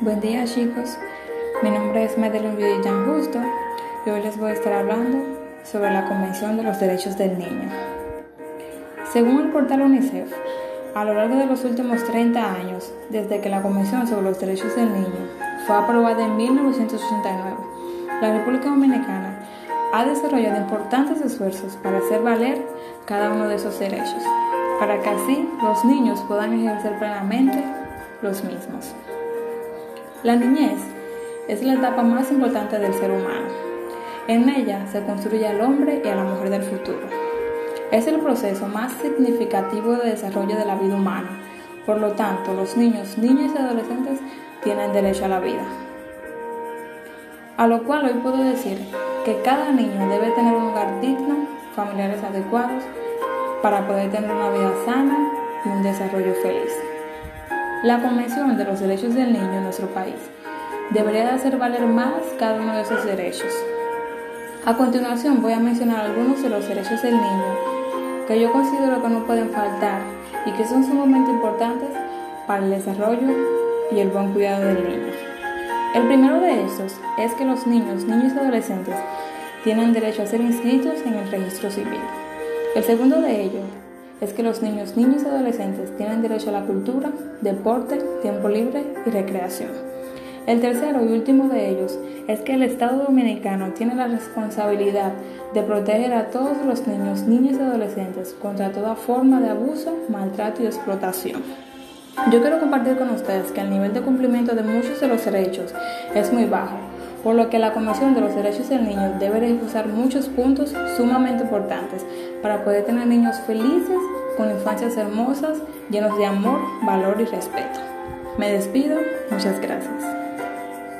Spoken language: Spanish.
Buen día chicos, mi nombre es Madeline Villan Justo y hoy les voy a estar hablando sobre la Convención de los Derechos del Niño. Según el portal UNICEF, a lo largo de los últimos 30 años, desde que la Convención sobre los Derechos del Niño fue aprobada en 1989, la República Dominicana ha desarrollado importantes esfuerzos para hacer valer cada uno de esos derechos, para que así los niños puedan ejercer plenamente los mismos. La niñez es la etapa más importante del ser humano. En ella se construye al hombre y a la mujer del futuro. Es el proceso más significativo de desarrollo de la vida humana. Por lo tanto, los niños, niñas y adolescentes tienen derecho a la vida. A lo cual hoy puedo decir que cada niño debe tener un hogar digno, familiares adecuados, para poder tener una vida sana y un desarrollo feliz. La Convención de los Derechos del Niño en nuestro país debería de hacer valer más cada uno de esos derechos. A continuación voy a mencionar algunos de los derechos del niño que yo considero que no pueden faltar y que son sumamente importantes para el desarrollo y el buen cuidado del niño. El primero de estos es que los niños, niños y adolescentes tienen derecho a ser inscritos en el registro civil. El segundo de ellos es que los niños, niños y adolescentes tienen derecho a la cultura, deporte, tiempo libre y recreación. El tercero y último de ellos es que el Estado dominicano tiene la responsabilidad de proteger a todos los niños, niñas y adolescentes contra toda forma de abuso, maltrato y explotación. Yo quiero compartir con ustedes que el nivel de cumplimiento de muchos de los derechos es muy bajo, por lo que la Comisión de los Derechos del Niño debe reforzar muchos puntos sumamente importantes para poder tener niños felices, con infancias hermosas, llenos de amor, valor y respeto. Me despido, muchas gracias.